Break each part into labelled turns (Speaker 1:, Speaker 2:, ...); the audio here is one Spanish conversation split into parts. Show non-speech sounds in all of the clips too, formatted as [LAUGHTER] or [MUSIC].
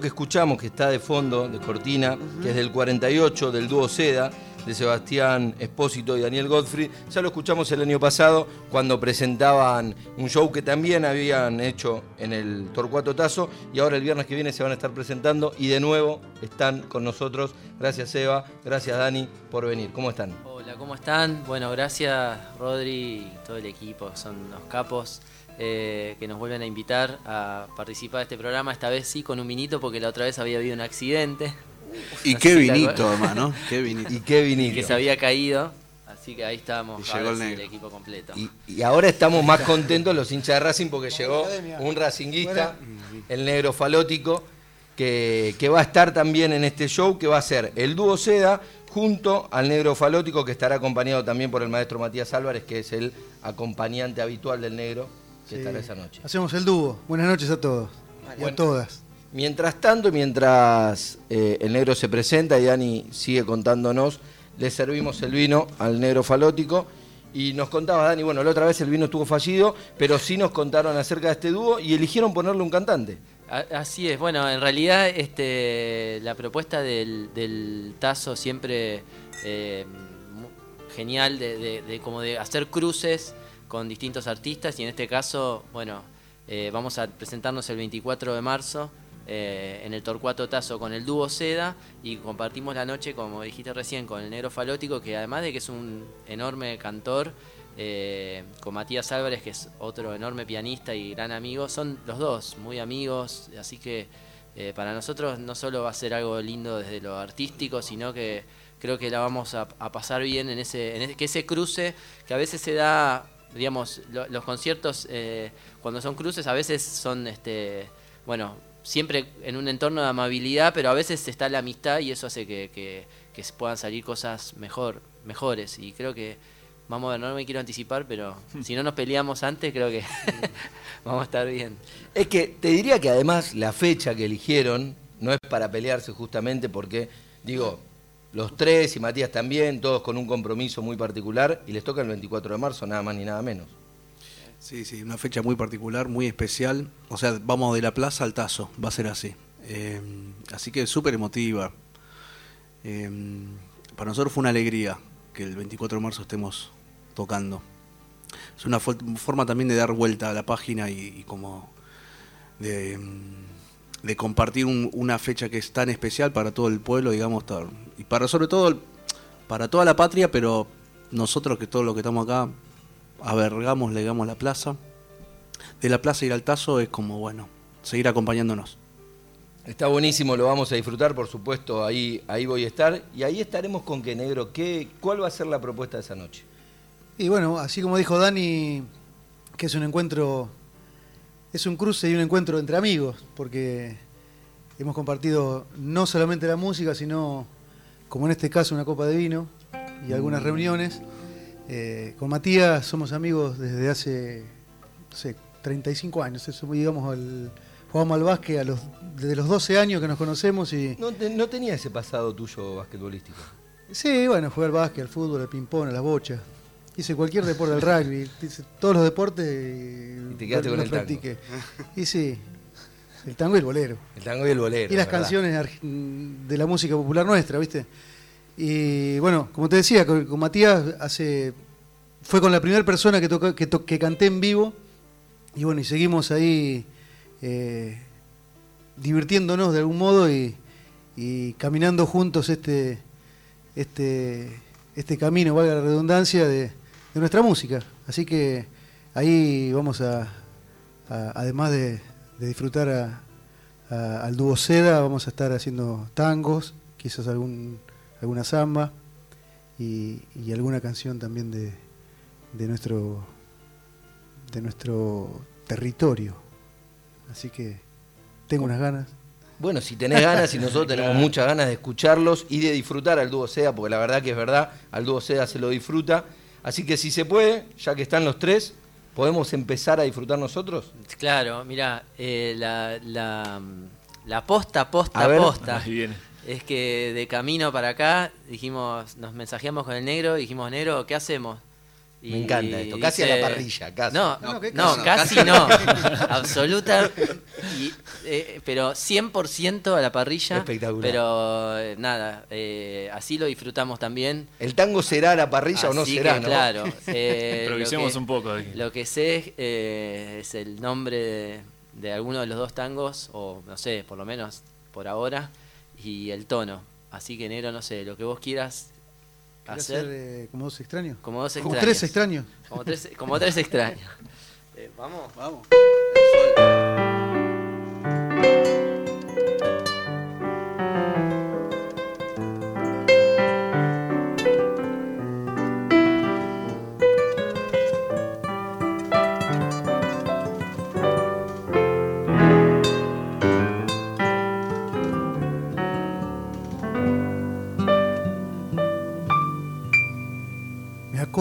Speaker 1: que escuchamos, que está de fondo, de cortina, que es del 48, del dúo Seda, de Sebastián Espósito y Daniel Godfrey, ya lo escuchamos el año pasado cuando presentaban un show que también habían hecho en el Torcuato Tazo y ahora el viernes que viene se van a estar presentando y de nuevo están con nosotros. Gracias Eva, gracias Dani por venir. ¿Cómo están?
Speaker 2: Hola, ¿cómo están? Bueno, gracias Rodri y todo el equipo, son los capos. Eh, que nos vuelven a invitar a participar de este programa, esta vez sí con un vinito porque la otra vez había habido un accidente.
Speaker 3: Y qué vinito, hermano. [LAUGHS] Qué vinito.
Speaker 1: Y qué vinito.
Speaker 2: Que se había caído. Así que ahí estábamos,
Speaker 3: Y llegó el negro.
Speaker 2: equipo completo.
Speaker 1: Y, y ahora estamos más contentos los hinchas de Racing porque llegó un racinguista, el negro falótico, que, que va a estar también en este show, que va a ser el dúo Seda junto al negro falótico, que estará acompañado también por el maestro Matías Álvarez, que es el acompañante habitual del negro, que
Speaker 4: Sí.
Speaker 1: estará esa noche.
Speaker 4: Hacemos el dúo. Buenas noches a todos. Y
Speaker 1: Bueno.
Speaker 4: a todas.
Speaker 1: Mientras tanto, mientras eh, el negro se presenta y Dani sigue contándonos, le servimos el vino al negro falótico y nos contaba Dani, bueno, la otra vez el vino estuvo fallido, pero sí nos contaron acerca de este dúo y eligieron ponerle un cantante.
Speaker 2: Así es, bueno, en realidad este, la propuesta del, del Tazo siempre eh, genial de, de- de como de hacer cruces con distintos artistas y en este caso, bueno, eh, vamos a presentarnos el 24 de marzo eh, en el Torcuato Tazo con el dúo Seda y compartimos la noche, como dijiste recién, con el Negro Falótico, que además de que es un enorme cantor, eh, con Matías Álvarez, que es otro enorme pianista y gran amigo, son los dos muy amigos, así que eh, para nosotros no solo va a ser algo lindo desde lo artístico, sino que creo que la vamos a, a pasar bien en ese, en ese, que ese cruce que a veces se da, digamos, lo- los conciertos eh, cuando son cruces a veces son, este, bueno, siempre en un entorno de amabilidad, pero a veces está la amistad y eso hace que, que, puedan salir cosas mejor, mejores y creo que Vamos a ver, no me quiero anticipar, pero si no nos peleamos antes, creo que [LAUGHS] vamos a estar bien.
Speaker 1: Es que te diría que además la fecha que eligieron no es para pelearse justamente porque, digo, los tres y Matías también, todos con un compromiso muy particular y les toca el 24 de marzo, nada más ni nada menos.
Speaker 3: Sí, sí, una fecha muy particular, muy especial. O sea, vamos de la plaza al tazo, va a ser así. Eh, así que súper emotiva. Eh, para nosotros fue una alegría que el 24 de marzo estemos tocando. Es una fo- forma también de dar vuelta a la página y, como de, de compartir un- una fecha que es tan especial para todo el pueblo, digamos, y para sobre todo para toda la patria, pero nosotros que todos los que estamos acá avergamos, legamos la plaza. De la plaza ir al tazo es como, bueno, seguir acompañándonos.
Speaker 1: Está buenísimo, lo vamos a disfrutar, por supuesto, ahí, ahí voy a estar. Y ahí estaremos con que negro, ¿qué, ¿cuál va a ser la propuesta de esa noche?
Speaker 4: Y bueno, así como dijo Dani, que es un encuentro, es un cruce y un encuentro entre amigos, porque hemos compartido no solamente la música, sino, como en este caso, una copa de vino y algunas reuniones. Eh, con Matías somos amigos desde hace, no sé, 35 años. Eso, digamos, al- jugamos al básquet a los, desde los 12 años que nos conocemos y...
Speaker 1: No, te- no tenía ese pasado tuyo basquetbolístico.
Speaker 4: Sí, bueno, jugué al básquet, al fútbol, al ping-pong, a las bochas. Hice cualquier deporte, al rugby, hice todos los deportes y,
Speaker 1: Y te quedaste con el
Speaker 4: practiqué. Y sí, el tango y el bolero.
Speaker 1: El tango y el bolero.
Speaker 4: y las
Speaker 1: ¿verdad?
Speaker 4: canciones de la música popular nuestra, ¿viste? Y bueno, como te decía, con, con Matías hace fue con la primera persona que, tocó- que, to- que canté en vivo. Y bueno, y seguimos ahí eh, divirtiéndonos de algún modo y, y caminando juntos este, este, este camino, valga la redundancia, de, de nuestra música. Así que ahí vamos a, a- además de, de disfrutar a- a- al dúo Seda, vamos a estar haciendo tangos, quizás algún, alguna samba y, y alguna canción también de, de nuestro de nuestro territorio. Así que tengo unas ganas.
Speaker 1: Bueno, si tenés ganas y nosotros [LAUGHS] tenemos muchas ganas de escucharlos y de disfrutar al dúo Seda, porque la verdad que es verdad, al dúo Seda se lo disfruta. Así que si se puede, ya que están los tres, ¿podemos empezar a disfrutar nosotros?
Speaker 2: Claro, mira, eh, la, la, la posta, posta,
Speaker 1: A ver.
Speaker 2: posta.
Speaker 5: Ahí viene.
Speaker 2: Es que de camino para acá dijimos, nos mensajeamos con el negro, dijimos, negro, ¿qué hacemos?
Speaker 1: Me encanta esto, casi a la parrilla, casi.
Speaker 2: No,
Speaker 3: No,
Speaker 2: no,
Speaker 3: ¿qué
Speaker 2: no,
Speaker 3: casi?
Speaker 2: casi no. [LAUGHS] Absoluta. y, eh, pero 100% a la parrilla.
Speaker 1: Espectacular.
Speaker 2: Pero eh, nada, eh, así lo disfrutamos también.
Speaker 1: ¿El tango será a la parrilla o no será,
Speaker 2: que? Claro. [LAUGHS] eh, lo
Speaker 5: Improvisemos
Speaker 2: que-
Speaker 5: un poco aquí.
Speaker 2: Lo que sé eh, es el nombre de, de alguno de los dos tangos, o no sé, por lo menos por ahora, y el tono. Así que, Nero, no sé, lo que vos quieras
Speaker 4: ¿Querés
Speaker 2: hacer.
Speaker 4: hacer eh, como dos extraños?
Speaker 2: como dos
Speaker 4: Como
Speaker 2: extraños.
Speaker 4: tres extraños.
Speaker 2: Como tres, como tres extraños. [LAUGHS] Eh, Vamos.
Speaker 3: Vamos.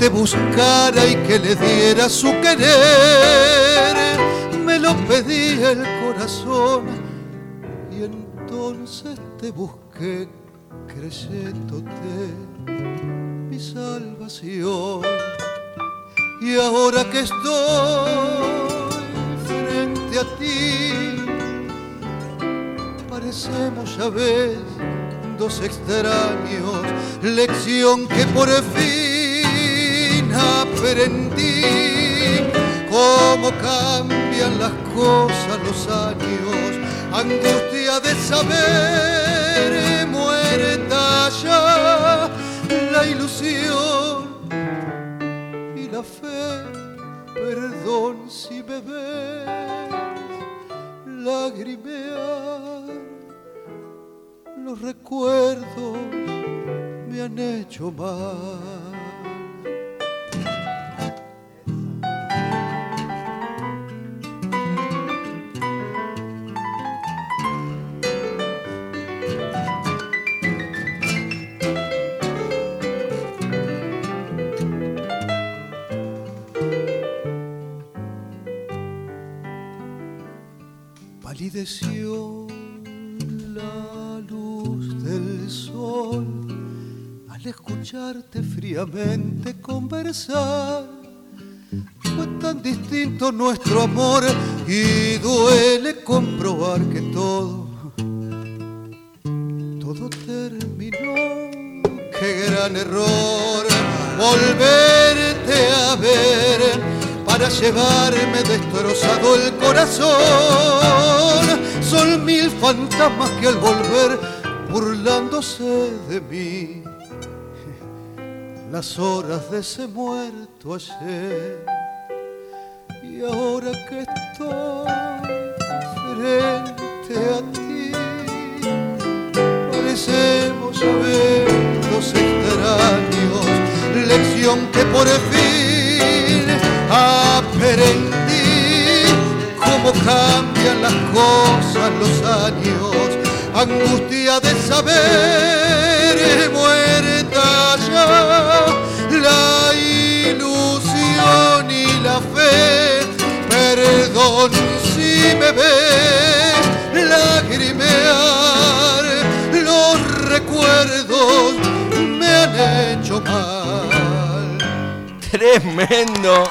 Speaker 4: te buscara y que le diera su querer. Me lo pedía el corazón y entonces te busqué creyéndote mi salvación. Y ahora que estoy frente a ti, parecemos ya ves dos extraños, lección que por fin aprendí, cómo cambian las cosas los años, angustia de saber, muerta ya la ilusión y la fe, perdón si me ves lagrimear. Los recuerdos me han hecho mal. Palideció la luz del sol al escucharte fríamente conversar. Fue tan distinto nuestro amor y duele comprobar que todo, todo terminó. Qué gran error volverte a ver para llevarme destrozado el corazón. Son mil fantasmas que al volver burlándose de mí las horas de ese muerto ayer. Y ahora que estoy frente a ti, parecemos saber dos extraños, lección que por fin cosas los años, angustia de saber, muerta ya la ilusión y la fe, perdón si me ves lagrimear, los recuerdos me han hecho mal.
Speaker 1: Tremendo,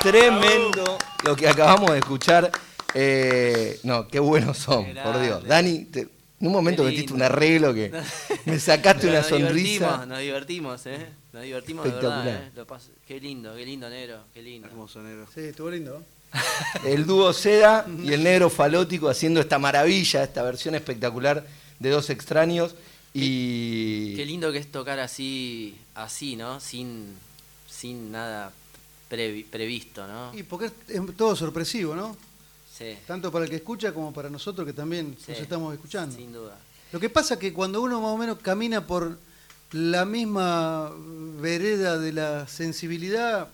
Speaker 1: tremendo lo que acabamos de escuchar. Eh, no, qué buenos son, por Dios. Dani, te- en un momento metiste un arreglo que [LAUGHS] me sacaste
Speaker 2: Pero
Speaker 1: una
Speaker 2: nos
Speaker 1: sonrisa.
Speaker 2: Divertimos, nos divertimos, ¿eh? Nos divertimos de verdad,
Speaker 1: Espectacular.
Speaker 2: ¿eh? Lo paso- Qué lindo, qué lindo, negro, qué lindo.
Speaker 3: Hermoso negro.
Speaker 4: Sí, estuvo lindo. [LAUGHS]
Speaker 1: El dúo Seda y el negro falótico haciendo esta maravilla, esta versión espectacular de dos extraños. Y
Speaker 2: Qué lindo que es tocar así, así, ¿no? Sin, sin nada previ- previsto, ¿no?
Speaker 4: Y porque es todo sorpresivo, ¿no?
Speaker 2: Sí,
Speaker 4: Tanto para el que escucha como para nosotros que también
Speaker 2: sí,
Speaker 4: nos estamos escuchando.
Speaker 2: Sin duda.
Speaker 4: Lo que pasa es que cuando uno más o menos camina por la misma vereda de la sensibilidad,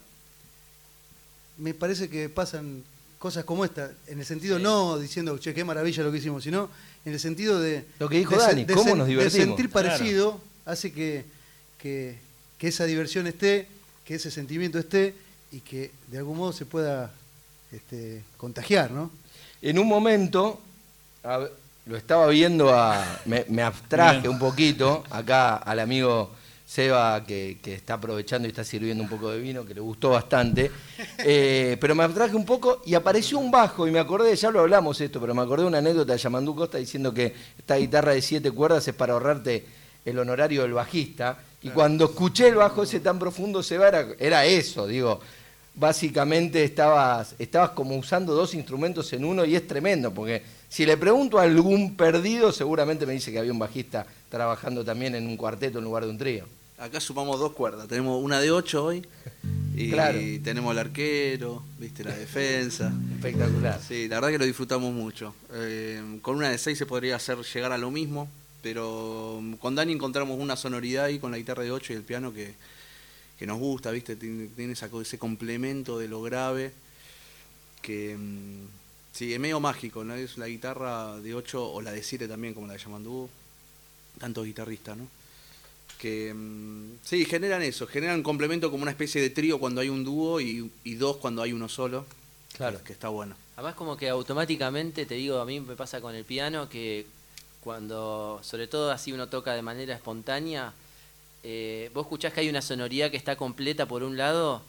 Speaker 4: me parece que pasan cosas como esta, en el sentido no diciendo, che, qué maravilla lo que hicimos, sino en el sentido de...
Speaker 1: Lo que dijo
Speaker 4: de
Speaker 1: Dani,
Speaker 4: de
Speaker 1: cómo
Speaker 4: sen-
Speaker 1: nos
Speaker 4: de
Speaker 1: divertimos.
Speaker 4: sentir parecido hace que, que, que esa diversión esté, que ese sentimiento esté y que de algún modo se pueda este, contagiar, ¿no?
Speaker 1: En un momento, a lo estaba viendo, a, me, me abstraje
Speaker 5: Bien.
Speaker 1: un poquito, acá al amigo Seba que, que está aprovechando y está sirviendo un poco de vino, que le gustó bastante, Eh, pero me abstraje un poco y apareció un bajo y me acordé, ya lo hablamos esto, pero me acordé una anécdota de Yamandú Costa diciendo que esta guitarra de siete cuerdas es para ahorrarte el honorario del bajista. Y cuando escuché el bajo ese tan profundo, Seba, era, era eso, digo, básicamente estabas, estabas como usando dos instrumentos en uno y es tremendo, porque si le pregunto a algún perdido, seguramente me dice que había un bajista trabajando también en un cuarteto en lugar de un trío.
Speaker 3: Acá sumamos dos cuerdas. Tenemos una de ocho hoy y
Speaker 1: Claro.
Speaker 3: tenemos el arquero, viste la defensa.
Speaker 1: Espectacular.
Speaker 3: Sí, la verdad que lo disfrutamos mucho. Eh, con una de seis se podría hacer llegar a lo mismo, pero con Dani encontramos una sonoridad ahí con la guitarra de ocho y el piano que, que nos gusta, viste, tiene, tiene esa ese complemento de lo grave que mm, sí, es medio mágico, ¿no? Es la guitarra de 8 o la de 7 también, como la de Yamandú, tanto guitarrista, ¿no? Que mm, sí, generan eso, generan un complemento como una especie de trío cuando hay un dúo y, y dos cuando hay uno solo.
Speaker 1: Claro.
Speaker 3: Que está bueno.
Speaker 2: Además como que automáticamente, te digo, a mí me pasa con el piano que cuando, sobre todo así uno toca de manera espontánea, eh, vos escuchás que hay una sonoridad que está completa por un lado,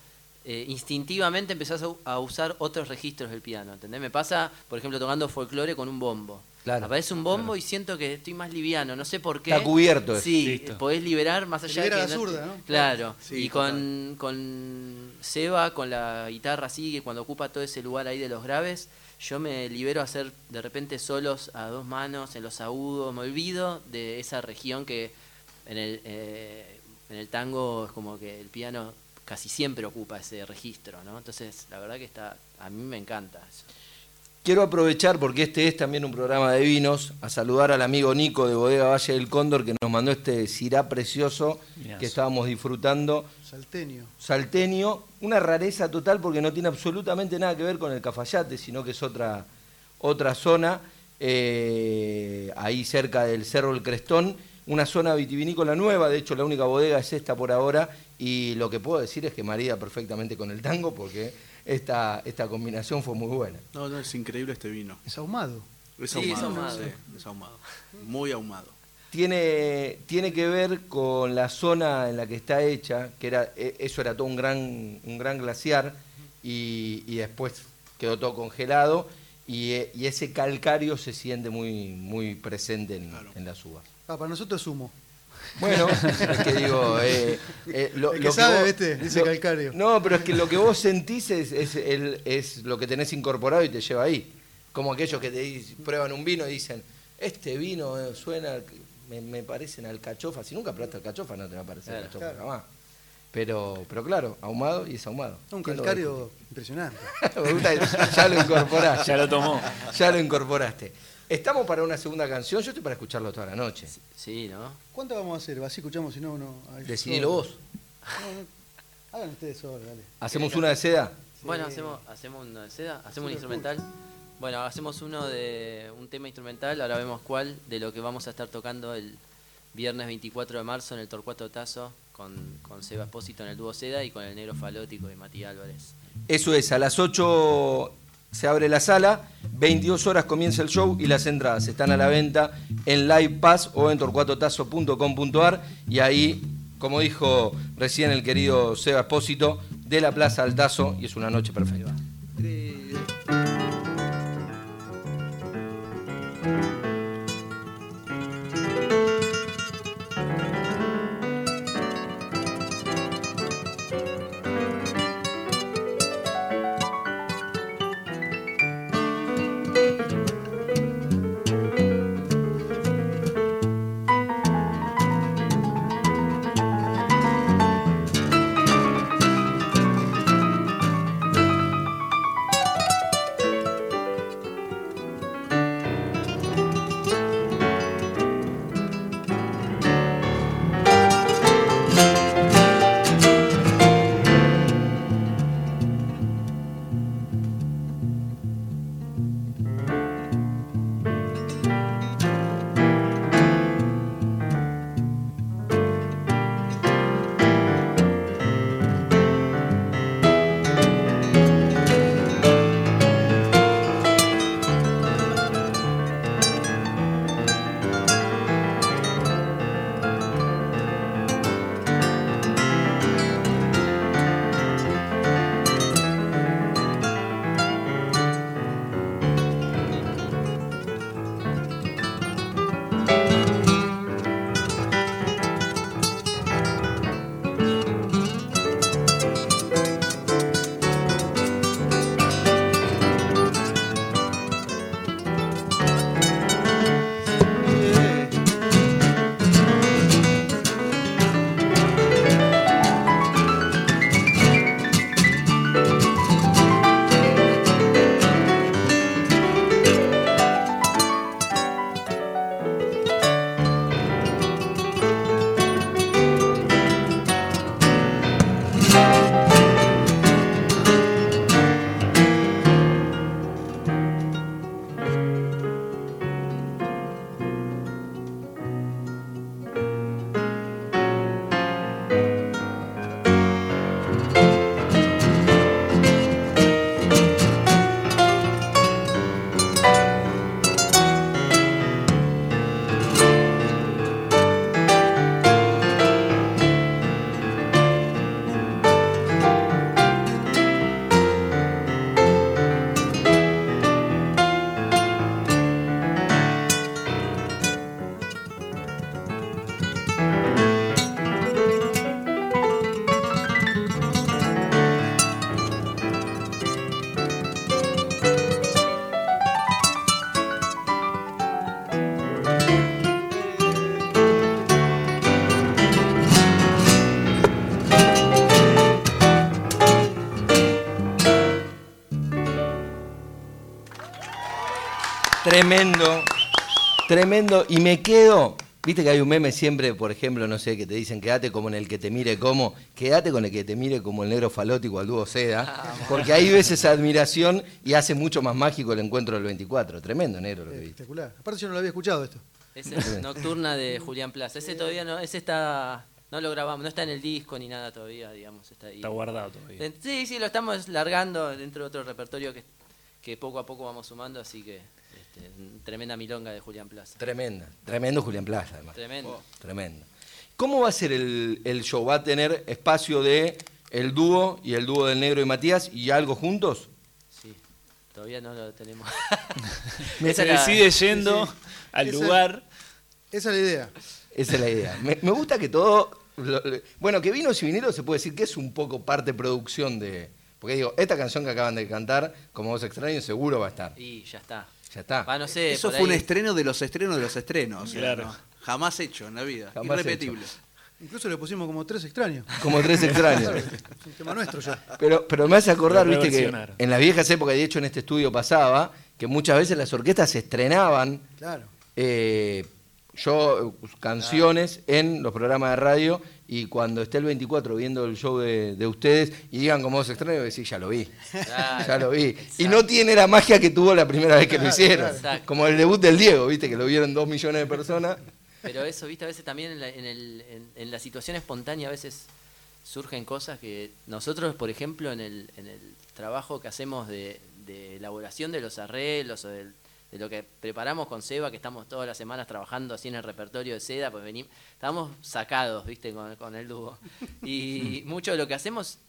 Speaker 2: eh, instintivamente empezás a, usar otros registros del piano, ¿entendés? Me pasa, por ejemplo, tocando folclore con un bombo.
Speaker 1: Claro,
Speaker 2: Aparece un bombo y siento que estoy más liviano, no sé por qué.
Speaker 1: Está cubierto.
Speaker 2: Sí,
Speaker 5: Listo.
Speaker 2: podés liberar más allá
Speaker 4: libera
Speaker 2: de que
Speaker 4: la zurda, ¿no?
Speaker 2: Claro.
Speaker 3: Sí,
Speaker 2: y con, con Seba, con la guitarra así, que cuando ocupa todo ese lugar ahí de los graves, yo me libero a hacer de repente solos a dos manos, en los agudos, me olvido de esa región que en el, eh, en el tango es como que el piano casi siempre ocupa ese registro, ¿no? Entonces, la verdad que está, a mí me encanta eso.
Speaker 1: Quiero aprovechar, porque este es también un programa de vinos, a saludar al amigo Nico de Bodega Valle del Cóndor, que nos mandó este cirá precioso que estábamos disfrutando.
Speaker 4: Salteño.
Speaker 1: Salteño, una rareza total porque no tiene absolutamente nada que ver con el Cafayate, sino que es otra, otra zona, eh, ahí cerca del Cerro El Crestón, una zona vitivinícola nueva, de hecho la única bodega es esta por ahora, y lo que puedo decir es que marida perfectamente con el tango porque esta, esta combinación fue muy buena.
Speaker 3: No, no, es increíble este vino.
Speaker 4: Es ahumado.
Speaker 3: Es
Speaker 2: Sí, es
Speaker 3: ahumado.
Speaker 2: ahumado.
Speaker 3: sí, es ahumado. Muy ahumado.
Speaker 1: Tiene, tiene que ver con la zona en la que está hecha, que era e- eso era todo un gran, un gran glaciar y, y después quedó todo congelado y, e- y ese calcario se siente muy, muy presente en,
Speaker 3: Claro.
Speaker 1: en las uvas.
Speaker 4: Ah, para nosotros es humo.
Speaker 1: Bueno, [LAUGHS] es que digo, eh, eh, lo,
Speaker 4: El
Speaker 1: lo
Speaker 4: que sabe,
Speaker 1: vos-
Speaker 4: ¿viste? Dice
Speaker 1: lo-
Speaker 4: calcario.
Speaker 1: No, pero es que lo que vos sentís es, es, el- es lo que tenés incorporado y te lleva ahí. Como aquellos que te prueban un vino y dicen, este vino eh, suena, me, me parecen alcachofa. Si nunca probaste alcachofa, no te va a parecer
Speaker 2: Claro.
Speaker 1: alcachofa
Speaker 4: Claro.
Speaker 1: jamás. Pero, pero claro, ahumado y es ahumado.
Speaker 4: Un
Speaker 1: ¿Quién lo
Speaker 4: calcario impresionante. [LAUGHS]
Speaker 1: que ya lo incorporaste.
Speaker 5: Ya lo tomó.
Speaker 1: Ya lo incorporaste. Estamos para una segunda canción, yo estoy para escucharlo toda la noche.
Speaker 2: Sí, ¿no?
Speaker 4: ¿Cuánto vamos a hacer? Así escuchamos, si no, no. ay,
Speaker 1: Decidilo vos.
Speaker 4: No, no. Hagan ustedes solo, dale.
Speaker 1: ¿Hacemos una de seda?
Speaker 2: Bueno, hacemos, hacemos uno de seda, hacemos un
Speaker 4: Sí,
Speaker 2: instrumental. Bueno, hacemos uno de un tema instrumental, ahora vemos cuál, de lo que vamos a estar tocando el viernes 24 de marzo en el Torcuato Tazo con, con Seba Espósito en el dúo Seda y con el Negro Falótico y Matías Álvarez.
Speaker 1: Eso es, a las 8 se abre la sala, 22 horas comienza el show y las entradas están a la venta en Live Pass o en torcuatotazo.com.ar y ahí, como dijo recién el querido Seba Espósito, de la Plaza al Tazo y es una noche perfecta. Tremendo, tremendo. Y me quedo, viste que hay un meme siempre, por ejemplo, no sé, que te dicen quédate como en el que te mire como, quédate con el que te mire como el negro falótico al dúo Seda, porque ahí ves esa admiración y hace mucho más mágico el encuentro del 24. Tremendo, negro, lo que viste.
Speaker 4: Espectacular. Aparte yo no lo había escuchado esto.
Speaker 2: Ese es Nocturna de Julián Plaza. Ese todavía no, ese está, no lo grabamos, no está en el disco ni nada todavía, digamos, está ahí.
Speaker 5: Está guardado todavía.
Speaker 2: Sí, sí, lo estamos largando dentro de otro repertorio que, que poco a poco vamos sumando, así que este, tremenda milonga de Julián Plaza.
Speaker 1: Tremenda, tremendo Julián Plaza, además.
Speaker 2: Tremendo.
Speaker 1: Tremendo. ¿Cómo va a ser el, el show? ¿Va a tener espacio de el dúo y el dúo del negro y Matías y algo juntos?
Speaker 2: Sí, todavía no lo tenemos. [LAUGHS]
Speaker 5: Me decide yendo al
Speaker 4: Esa-
Speaker 5: lugar.
Speaker 4: Esa es la idea.
Speaker 1: Esa es la idea. Me, me gusta que todo. lo- lo- bueno, que Vinos y Vineros se puede decir que es un poco parte producción de. Porque digo, esta canción que acaban de cantar, como vos extraños, seguro va a estar.
Speaker 2: Y ya está.
Speaker 1: Ya está.
Speaker 2: No sé,
Speaker 3: Eso fue un estreno de los estrenos de los estrenos.
Speaker 5: Claro.
Speaker 3: ¿no? Jamás hecho en la vida.
Speaker 1: Jamás
Speaker 3: Irrepetible.
Speaker 1: hecho.
Speaker 4: Incluso le pusimos como tres extraños.
Speaker 1: Como tres extraños. [LAUGHS]
Speaker 4: Es un tema nuestro ya.
Speaker 1: Pero, pero me hace acordar, viste, que en las viejas épocas, de hecho en este estudio pasaba, que muchas veces las orquestas se estrenaban
Speaker 4: Claro.
Speaker 1: eh, yo canciones en los programas de radio y cuando esté el 24 viendo el show de, de ustedes y digan como vos extraños, decís, ya lo vi,
Speaker 2: Claro.
Speaker 1: ya lo vi. Y no tiene la magia que tuvo la primera vez que lo hicieron.
Speaker 2: Exacto.
Speaker 1: Como el debut del Diego, viste, que lo vieron dos millones de personas.
Speaker 2: Pero eso, viste, a veces también en la, en el- en- en la situación espontánea a veces surgen cosas que nosotros, por ejemplo, en el, en el trabajo que hacemos de, de elaboración de los arreglos o del- de lo que preparamos con Seba, que estamos todas las semanas trabajando así en el repertorio de Seda, pues venimos, estamos sacados, viste, con, con el dúo. Y [LAUGHS] mucho de lo que hacemos,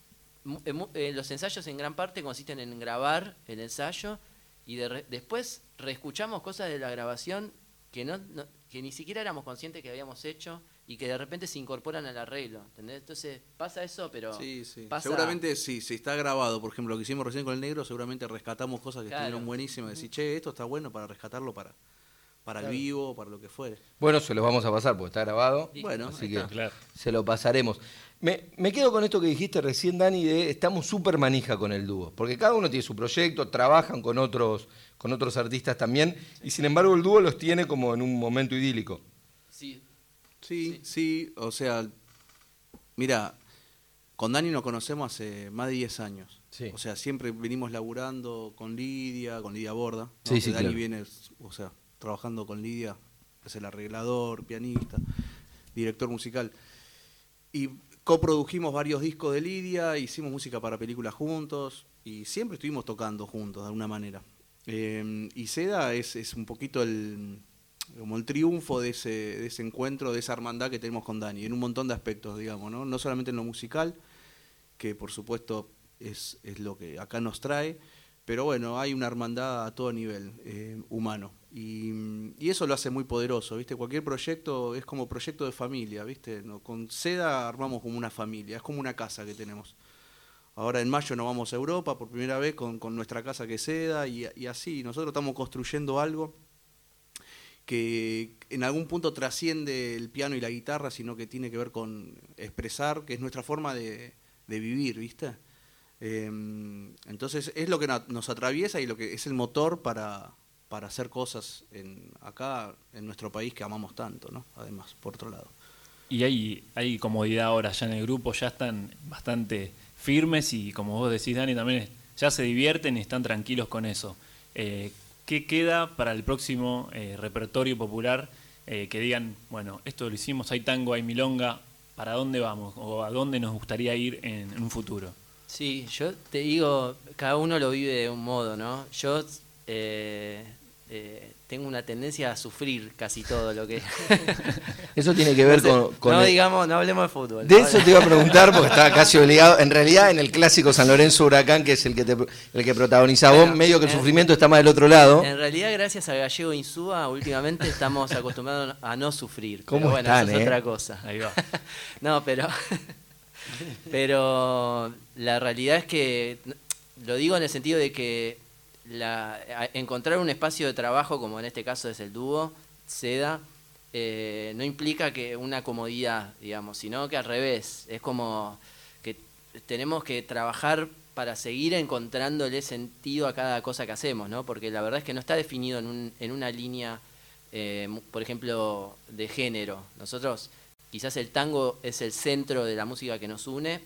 Speaker 2: eh, eh, los ensayos en gran parte consisten en grabar el ensayo y de re- después reescuchamos cosas de la grabación que no, no- que ni siquiera éramos conscientes que habíamos hecho y que de repente se incorporan al arreglo, ¿entendés? Entonces pasa eso, pero
Speaker 3: Sí, sí.
Speaker 2: pasa-
Speaker 3: Seguramente sí, si está grabado, por ejemplo, lo que hicimos recién con el negro, seguramente rescatamos cosas que
Speaker 2: Claro.
Speaker 3: estuvieron buenísimas. Decir, che, esto está bueno para rescatarlo para, para el vivo, para lo que fuere.
Speaker 1: Bueno, se los vamos a pasar porque está grabado.
Speaker 2: Sí,
Speaker 3: Bueno,
Speaker 1: Así que.
Speaker 5: Claro.
Speaker 1: se lo pasaremos. Me, me quedo con esto que dijiste recién, Dani, de estamos súper manija con el dúo. Porque cada uno tiene su proyecto, trabajan con otros, con otros artistas también, y sin embargo el dúo los tiene como en un momento idílico.
Speaker 2: Sí,
Speaker 3: Sí, sí, o sea, mira, con Dani nos conocemos hace más de 10 años.
Speaker 1: Sí.
Speaker 3: O sea, siempre venimos laburando con Lidia, con Lidia Borda. ¿no?
Speaker 1: Sí,
Speaker 3: Dani
Speaker 1: claro.
Speaker 3: viene, o sea, trabajando con Lidia, es el arreglador, pianista, director musical. Y coprodujimos varios discos de Lidia, hicimos música para películas juntos y siempre estuvimos tocando juntos de alguna manera. Eh, y Seda es, es un poquito el, como el triunfo de ese, de ese encuentro, de esa hermandad que tenemos con Dani, en un montón de aspectos, digamos, ¿no? No solamente en lo musical, que por supuesto es, es lo que acá nos trae, pero bueno, hay una hermandad a todo nivel eh, humano. Y, y eso lo hace muy poderoso, ¿viste? Cualquier proyecto es como proyecto de familia, ¿viste? No, con Seda armamos como una familia, es como una casa que tenemos. Ahora en mayo nos vamos a Europa por primera vez con, con nuestra casa que es Seda y, y así. Nosotros estamos construyendo algo que en algún punto trasciende el piano y la guitarra, sino que tiene que ver con expresar, que es nuestra forma de, de vivir, ¿viste? Eh, entonces es lo que nos atraviesa y lo que es el motor para, para hacer cosas en, acá en nuestro país que amamos tanto, ¿no? Además, por otro lado.
Speaker 5: Y hay, hay comodidad ahora ya en el grupo, ya están bastante firmes y como vos decís, Dani, también ya se divierten y están tranquilos con eso. Eh, ¿Qué queda para el próximo eh, repertorio popular? Eh, que digan, bueno, esto lo hicimos, hay tango, hay milonga, ¿para dónde vamos? ¿O a dónde nos gustaría ir en, un futuro?
Speaker 2: Sí, yo te digo, cada uno lo vive de un modo, ¿no? Yo eh, eh, tengo una tendencia a sufrir casi todo lo que... [LAUGHS]
Speaker 1: Eso tiene que ver con... con
Speaker 2: no
Speaker 1: el-
Speaker 2: digamos, no hablemos de fútbol.
Speaker 1: De
Speaker 2: ¿no?
Speaker 1: eso te iba a preguntar porque estaba casi obligado. En realidad, en el clásico San Lorenzo Huracán, que es el que, te, el que protagoniza vos, medio que el
Speaker 2: en-
Speaker 1: sufrimiento está más del otro lado.
Speaker 2: En realidad, gracias a Gallego Insúa, últimamente estamos acostumbrados a no sufrir.
Speaker 1: ¿Cómo
Speaker 2: pero bueno,
Speaker 1: están,
Speaker 2: eso es
Speaker 1: eh?
Speaker 2: otra cosa.
Speaker 5: Ahí va. [LAUGHS]
Speaker 2: no, pero. pero la realidad es que. Lo digo en el sentido de que la, encontrar un espacio de trabajo, como en este caso es el dúo, SEDA, eh, no implica que una comodidad, digamos, sino que al revés. Es como que tenemos que trabajar para seguir encontrándole sentido a cada cosa que hacemos, ¿no? Porque la verdad es que no está definido en, un, en una línea, eh, por ejemplo, de género. Nosotros, quizás el tango es el centro de la música que nos une,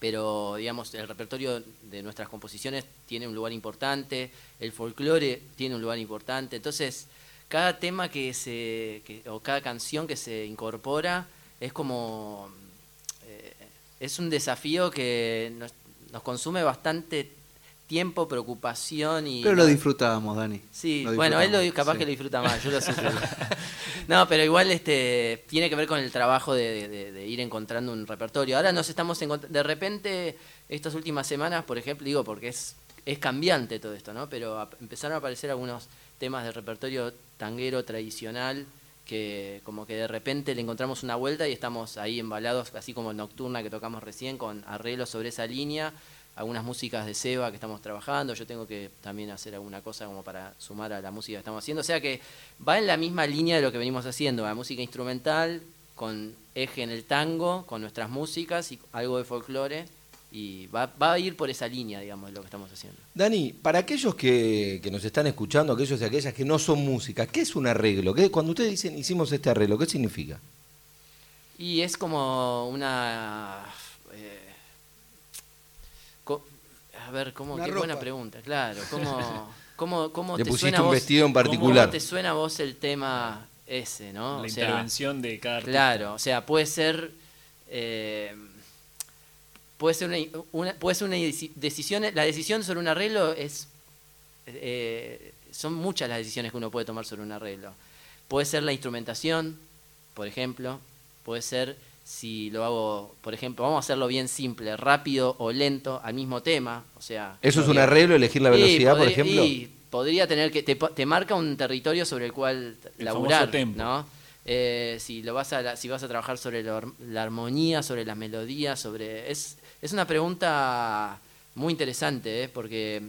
Speaker 2: pero digamos, el repertorio de nuestras composiciones tiene un lugar importante, el folclore tiene un lugar importante, entonces cada tema que se, o cada canción que se incorpora es como, eh, es un desafío que nos, nos consume bastante tiempo, preocupación y...
Speaker 3: Pero lo disfrutábamos, Dani.
Speaker 2: Sí, bueno, él lo, capaz que lo disfruta más, yo lo sufro. [LAUGHS] no, pero igual este tiene que ver con el trabajo de, ir encontrando un repertorio. Ahora nos estamos encontrando, de repente, estas últimas semanas, por ejemplo, digo, porque es, es cambiante todo esto, ¿no? Pero empezaron a aparecer algunos temas de repertorio tanguero tradicional que como que de repente le encontramos una vuelta y estamos ahí embalados, así como Nocturna que tocamos recién, con arreglos sobre esa línea, algunas músicas de Seba que estamos trabajando, yo tengo que también hacer alguna cosa como para sumar a la música que estamos haciendo, o sea que va en la misma línea de lo que venimos haciendo, la música instrumental, con eje en el tango, con nuestras músicas y algo de folclore y va, va, a ir por esa línea, digamos, de lo que estamos haciendo.
Speaker 1: Dani, para aquellos que, nos están escuchando, aquellos y aquellas que no son música, ¿qué es un arreglo? ¿Qué, cuando ustedes dicen hicimos este arreglo, ¿qué significa?
Speaker 2: Y es como una... Eh, a ver, ¿cómo, qué buena pregunta, claro. ¿Cómo, [LAUGHS] cómo, cómo
Speaker 1: te
Speaker 2: suena
Speaker 1: un
Speaker 2: vos,
Speaker 1: vestido en particular?
Speaker 2: ¿Cómo te suena a vos el tema ese, no?
Speaker 5: La intervención de cada artista.
Speaker 2: Claro, o sea, puede ser... Eh, puede ser una, puede ser una decisión, la decisión sobre un arreglo es, eh, son muchas las decisiones que uno puede tomar sobre un arreglo. Puede ser la instrumentación, por ejemplo, puede ser si lo hago, por ejemplo, vamos a hacerlo bien simple, rápido o lento al mismo tema, o sea...
Speaker 1: ¿Eso es un arreglo, elegir la velocidad, por ejemplo?
Speaker 2: Y podría tener que, te, marca un territorio sobre el cual el laburar, ¿no? Eh, si lo vas a si vas a trabajar sobre la armonía, sobre las melodías, sobre es es una pregunta muy interesante, ¿eh? porque,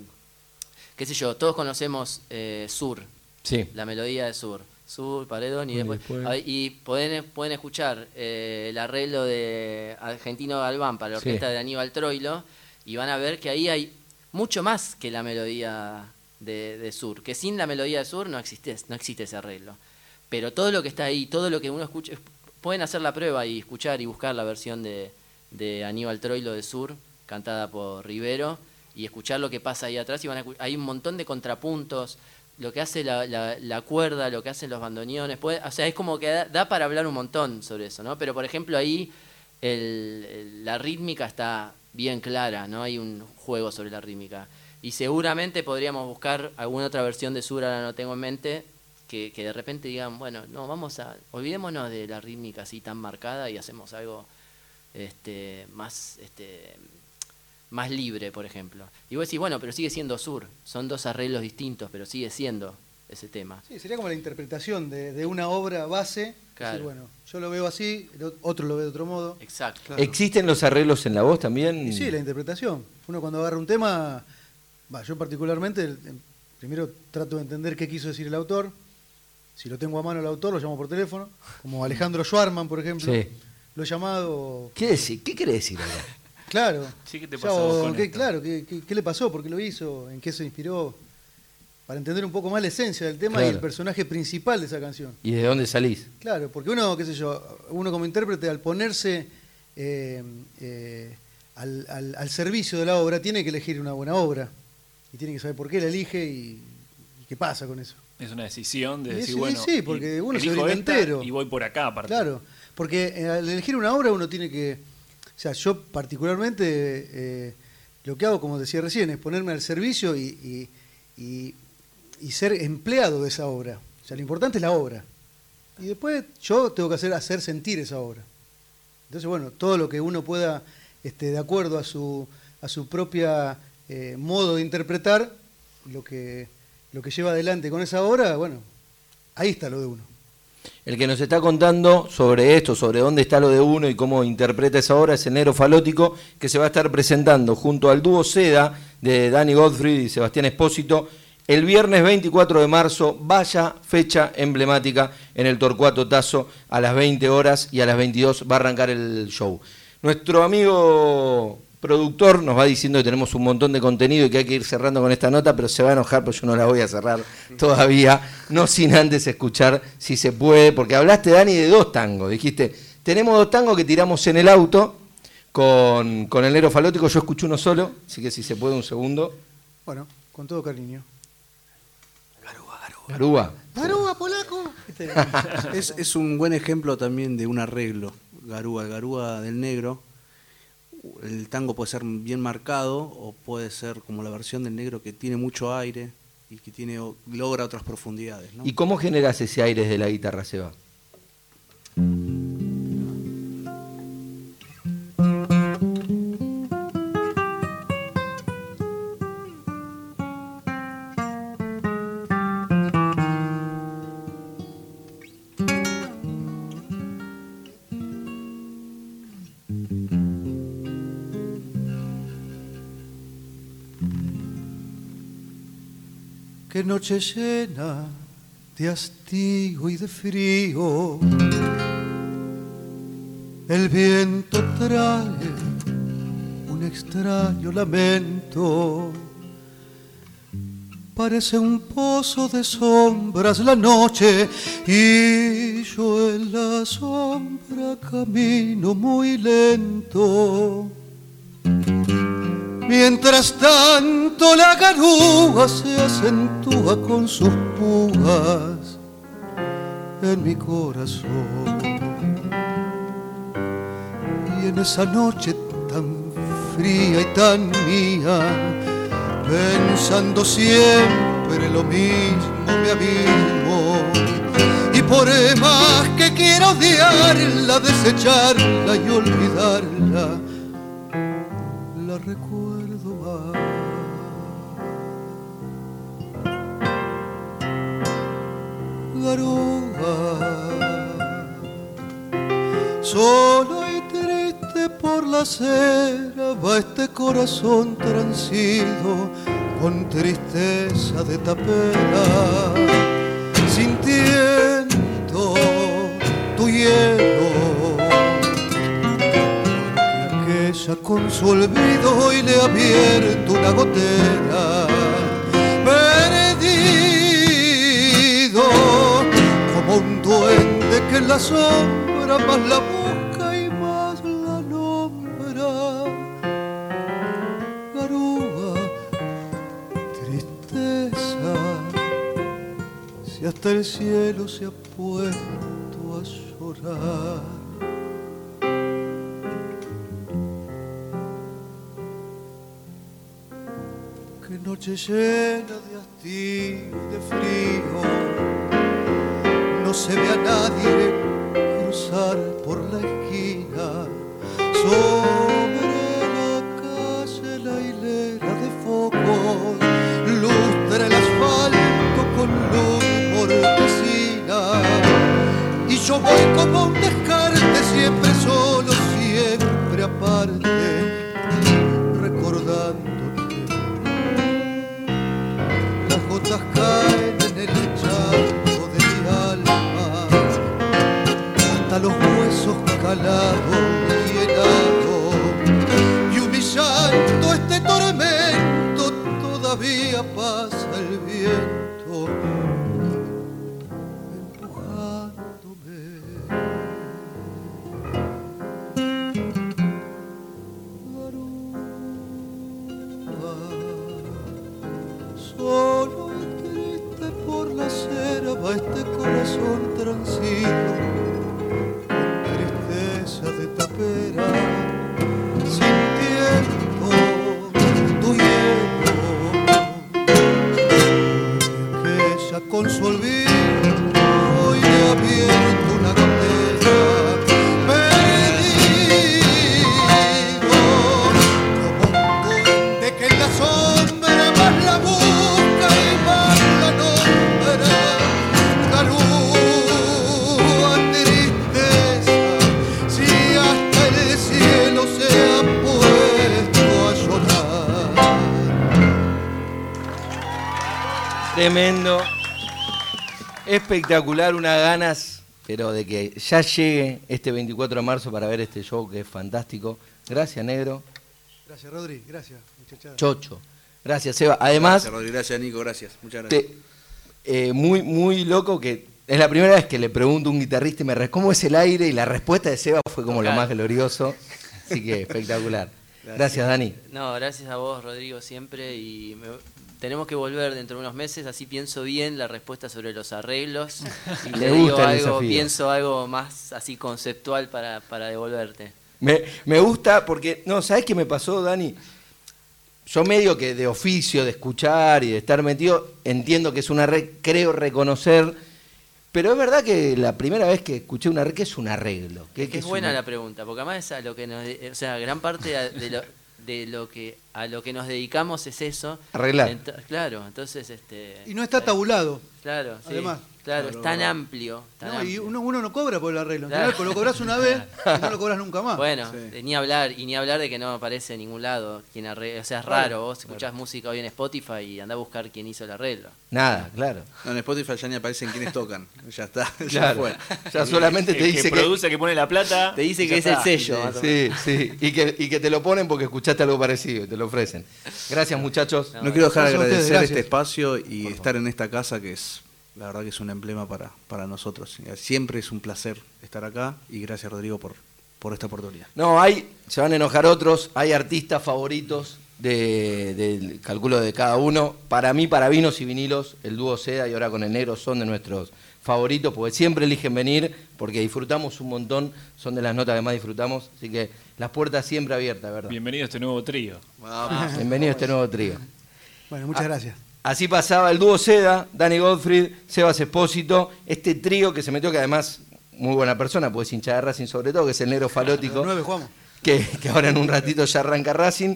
Speaker 2: qué sé yo, todos conocemos eh, Sur,
Speaker 1: sí.
Speaker 2: la melodía de Sur. Sur, Paredón, y después. Y pueden, pueden escuchar eh, el arreglo de Argentino Galván para la orquesta de Aníbal Troilo, y van a ver que ahí hay mucho más que la melodía de, Sur, que sin la melodía de Sur no existe, no existe ese arreglo. Pero todo lo que está ahí, todo lo que uno escucha, pueden hacer la prueba y escuchar y buscar la versión de, de Aníbal Troilo de Sur, cantada por Rivero, y escuchar lo que pasa ahí atrás. Y van hay un montón de contrapuntos, lo que hace la, la, cuerda, lo que hacen los bandoneones. o sea, es como que da, para hablar un montón sobre eso, ¿no? Pero, por ejemplo, ahí la rítmica está bien clara, ¿no? Hay un juego sobre la rítmica. Y seguramente podríamos buscar alguna otra versión de Sur, ahora no tengo en mente, que, que de repente digan, bueno, no, vamos a, olvidémonos de la rítmica así tan marcada y hacemos algo este, más, este, más libre, por ejemplo. Y vos decís, bueno, pero sigue siendo sur, son dos arreglos distintos, pero sigue siendo ese tema.
Speaker 4: Sí, sería como la interpretación de, una obra base. Claro. bueno, yo lo veo así, otro lo ve de otro modo.
Speaker 2: Exacto.
Speaker 1: ¿Existen los arreglos en la voz también?
Speaker 4: sí, la interpretación. Uno cuando agarra un tema, va, yo particularmente, primero trato de entender qué quiso decir el autor. Si lo tengo a mano el autor, lo llamo por teléfono, como Alejandro Schwarman, por ejemplo. Sí lo llamado.
Speaker 1: ¿Qué, decir? ¿Qué quiere decir ahora?
Speaker 4: Claro.
Speaker 5: Sí, ¿qué te pasó
Speaker 4: ¿qué, claro, ¿qué, le pasó? ¿Por qué lo hizo? ¿En qué se inspiró? Para entender un poco más la esencia del tema y el personaje principal de esa canción.
Speaker 1: ¿Y de dónde salís?
Speaker 4: Claro, porque uno, qué sé yo, uno como intérprete al ponerse eh, eh, al, servicio de la obra tiene que elegir una buena obra y tiene que saber por qué la elige y, qué pasa con eso.
Speaker 5: Es una decisión de decir, bueno,
Speaker 4: sí, porque uno se entero.
Speaker 5: Y voy por acá, aparte.
Speaker 4: Claro. Porque eh, al elegir una obra uno tiene que, sea, yo particularmente eh, lo que hago, como decía recién, es ponerme al servicio y, ser empleado de esa obra. O sea, lo importante es la obra. Y después yo tengo que hacer, hacer sentir esa obra. Entonces, bueno, todo lo que uno pueda, este, de acuerdo a su, a su propia eh, modo de interpretar, lo que, lo que lleva adelante con esa obra, bueno, ahí está lo de uno.
Speaker 1: El que nos está contando sobre esto, sobre dónde está lo de uno y cómo interpreta esa obra es el Negro Falótico, que se va a estar presentando junto al dúo Seda de Danny Godfrey y Sebastián Espósito el viernes 24 de marzo, vaya fecha emblemática en el Torcuato Tazo, a las 20 horas y a las 22 va a arrancar el show. Nuestro amigo productor nos va diciendo que tenemos un montón de contenido y que hay que ir cerrando con esta nota, pero se va a enojar, porque yo no la voy a cerrar todavía, no sin antes escuchar si se puede, porque hablaste, Dani, de dos tangos. Dijiste, tenemos dos tangos que tiramos en el auto con, con el negro falótico, yo escuché uno solo, así que si se puede un segundo.
Speaker 4: Bueno, con todo cariño.
Speaker 1: Garúa.
Speaker 4: ¡Garúa, polaco! [LAUGHS]
Speaker 3: Es, es un buen ejemplo también de un arreglo, Garúa, el Garúa del negro. El tango puede ser bien marcado o puede ser como la versión del negro que tiene mucho aire y que tiene logra otras profundidades.
Speaker 1: ¿Y cómo generas ese aire de la guitarra, Seba?
Speaker 4: Qué noche llena de hastío y de frío. El viento trae un extraño lamento. Parece un pozo de sombras la noche y yo en la sombra camino muy lento. Mientras tanto la garúa se acentúa con sus púas en mi corazón. Y en esa noche tan fría y tan mía, pensando siempre lo mismo me abismo. Y por más que quiero odiarla, desecharla y olvidarla, la recuerdo más. Garúa, solo y triste por la acera va este corazón transido con tristeza de tapera, sintiendo tu hielo aquella con su olvido hoy le ha abierto una gotera. Perdido como un duende que en la sombra más la busca y más la nombra. Garúa, tristeza, si hasta el cielo se ha puesto a llorar. Qué noche llena de hastío y de frío. No se ve a nadie cruzar por la esquina. Sobre la calle la hilera de focos lustra el asfalto con luz mortecina. Y yo voy como un huesos calados y humillando este tormento todavía pasa el viento, empujándome. Solo y con tristeza
Speaker 1: Espectacular, unas ganas, pero de que ya llegue este 24 de marzo para ver este show que es fantástico. Gracias, negro.
Speaker 4: Gracias, Rodri. Gracias, muchachada.
Speaker 1: Chocho. Gracias, Seba. Además,
Speaker 3: Gracias, Rodri. Gracias, Nico. Gracias. Muchas gracias.
Speaker 1: te- eh, muy, muy loco que es la primera vez que le pregunto a un guitarrista y me responde cómo es el aire y la respuesta de Seba fue como lo más glorioso. Así que espectacular. [LAUGHS] Gracias, Dani.
Speaker 2: No, gracias a vos, Rodrigo, siempre. Y me- tenemos que volver dentro de unos meses, así pienso bien la respuesta sobre los arreglos. [LAUGHS] Y
Speaker 1: Le
Speaker 2: te digo algo, pienso algo más así conceptual para, para devolverte.
Speaker 1: Me, me gusta porque, no, ¿sabes qué me pasó, Dani? Yo medio que de oficio, de escuchar y de estar metido, entiendo que es una red, creo reconocer, pero es verdad que la primera vez que escuché una red, ¿qué es un arreglo? ¿Qué,
Speaker 2: Es que es buena
Speaker 1: una-
Speaker 2: la pregunta, porque además es a lo que nos, o sea, gran parte de lo, de lo que a lo que nos dedicamos es eso.
Speaker 1: Arreglar.
Speaker 2: Ento- claro, entonces este.
Speaker 4: Y no está tabulado.
Speaker 2: Claro, sí,
Speaker 4: Además.
Speaker 2: claro, es tan amplio. tan
Speaker 4: No, y uno, uno no cobra por el arreglo.
Speaker 2: Claro.
Speaker 4: general, lo cobras una vez [LAUGHS] y no lo cobras nunca más.
Speaker 2: Bueno,
Speaker 3: Sí.
Speaker 2: de ni hablar, y ni hablar de que no aparece en ningún lado quien arregla. O sea, es raro, vos escuchás música hoy en Spotify y andá a buscar quién hizo el arreglo.
Speaker 1: Nada, claro.
Speaker 3: No, en Spotify ya ni aparecen quienes tocan. Ya está. Ya
Speaker 1: Claro.
Speaker 3: fue.
Speaker 1: Ya solamente
Speaker 5: El
Speaker 1: te dice
Speaker 5: que
Speaker 1: que...
Speaker 5: produce, que pone la plata.
Speaker 2: Te dice que es el sello.
Speaker 1: Sí, sí, y que, y que te lo ponen porque escuchaste algo parecido, te lo ofrecen. Gracias, muchachos.
Speaker 3: No quiero dejar de
Speaker 4: ustedes,
Speaker 3: agradecer este espacio y estar en esta casa que es, la verdad que es un emblema para, para nosotros. Siempre es un placer estar acá y gracias Rodrigo por, por esta oportunidad.
Speaker 1: No, hay, se van a enojar otros, hay artistas favoritos de- del cálculo de cada uno. Para mí, para vinos y vinilos, el dúo Seda y ahora con el negro son de nuestros favoritos, porque siempre eligen venir, porque disfrutamos un montón, son de las notas que más disfrutamos, así que las puertas siempre abiertas, ¿verdad?
Speaker 5: Bienvenido a este nuevo trío.
Speaker 1: Bienvenido a este nuevo trío.
Speaker 4: Bueno, muchas gracias.
Speaker 1: Así pasaba el dúo Seda, Dani Gottfried, Sebas Espósito, este trío que se metió, que además, muy buena persona, pues hincha de Racing sobre todo, que es el negro falótico.
Speaker 4: las nueve jugamos.
Speaker 1: que, que ahora en un ratito ya arranca Racing.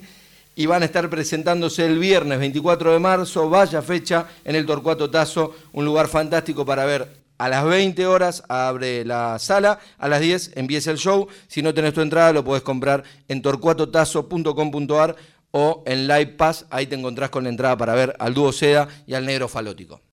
Speaker 1: Y van a estar presentándose el viernes 24 de marzo, vaya fecha, en el Torcuato Tazo, un lugar fantástico para ver. A las 20 horas abre la sala, a las 10 empieza el show. Si no tenés tu entrada, lo podés comprar en torcuatotazo.com.ar o en Live Pass. Ahí te encontrás con la entrada para ver al dúo Seda y al negro falótico.